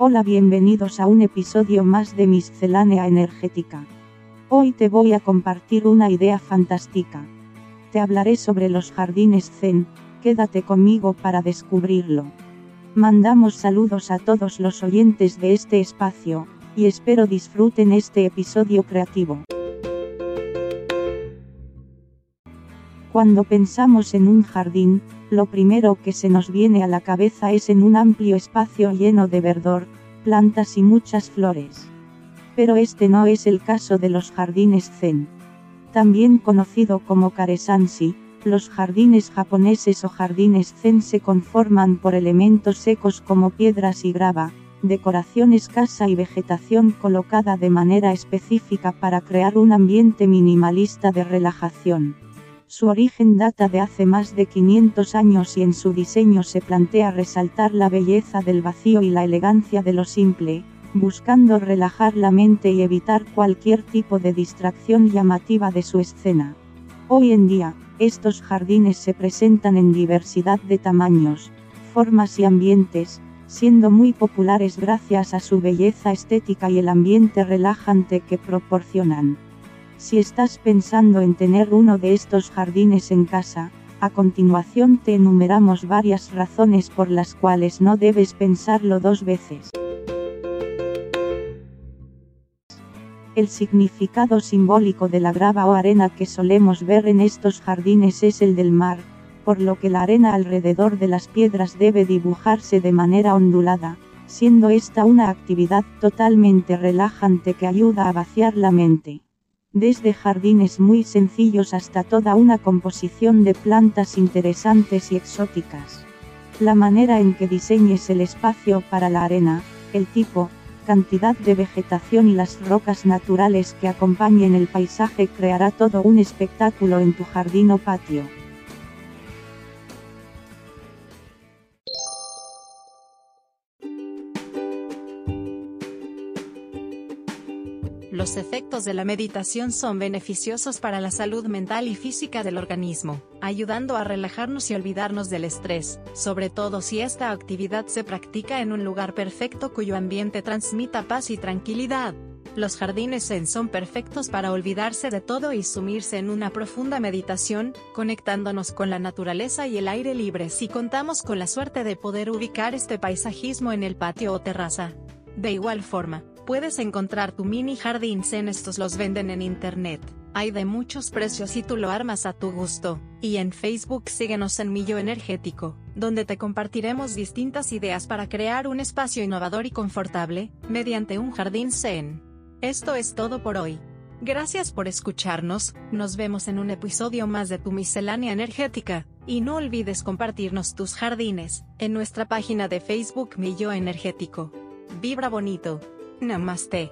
Hola, bienvenidos a un episodio más de Miscelánea Energética. Hoy te voy a compartir una idea fantástica. Te hablaré sobre los jardines zen, quédate conmigo para descubrirlo. Mandamos saludos a todos los oyentes de este espacio, y espero disfruten este episodio creativo. Cuando pensamos en un jardín, lo primero que se nos viene a la cabeza es en un amplio espacio lleno de verdor, plantas y muchas flores. Pero este no es el caso de los jardines zen. También conocido como karesanshi, los jardines japoneses o jardines zen se conforman por elementos secos como piedras y grava, decoración escasa y vegetación colocada de manera específica para crear un ambiente minimalista de relajación. Su origen data de hace más de 500 años y en su diseño se plantea resaltar la belleza del vacío y la elegancia de lo simple, buscando relajar la mente y evitar cualquier tipo de distracción llamativa de su escena. Hoy en día, estos jardines se presentan en diversidad de tamaños, formas y ambientes, siendo muy populares gracias a su belleza estética y el ambiente relajante que proporcionan. Si estás pensando en tener uno de estos jardines en casa, a continuación te enumeramos varias razones por las cuales no debes pensarlo dos veces. El significado simbólico de la grava o arena que solemos ver en estos jardines es el del mar, por lo que la arena alrededor de las piedras debe dibujarse de manera ondulada, siendo esta una actividad totalmente relajante que ayuda a vaciar la mente desde jardines muy sencillos hasta toda una composición de plantas interesantes y exóticas. La manera en que diseñes el espacio para la arena, el tipo, cantidad de vegetación y las rocas naturales que acompañen el paisaje creará todo un espectáculo en tu jardín o patio. Los efectos de la meditación son beneficiosos para la salud mental y física del organismo, ayudando a relajarnos y olvidarnos del estrés, sobre todo si esta actividad se practica en un lugar perfecto cuyo ambiente transmita paz y tranquilidad. Los jardines zen son perfectos para olvidarse de todo y sumirse en una profunda meditación, conectándonos con la naturaleza y el aire libre si contamos con la suerte de poder ubicar este paisajismo en el patio o terraza. De igual forma, Puedes encontrar tu mini jardín zen estos los venden en internet. Hay de muchos precios y tú lo armas a tu gusto. Y en Facebook síguenos en Millo Energético, donde te compartiremos distintas ideas para crear un espacio innovador y confortable, mediante un jardín zen. Esto es todo por hoy. Gracias por escucharnos, nos vemos en un episodio más de tu miscelánea energética, y no olvides compartirnos tus jardines, en nuestra página de Facebook Millo Energético. Vibra bonito. Namaste.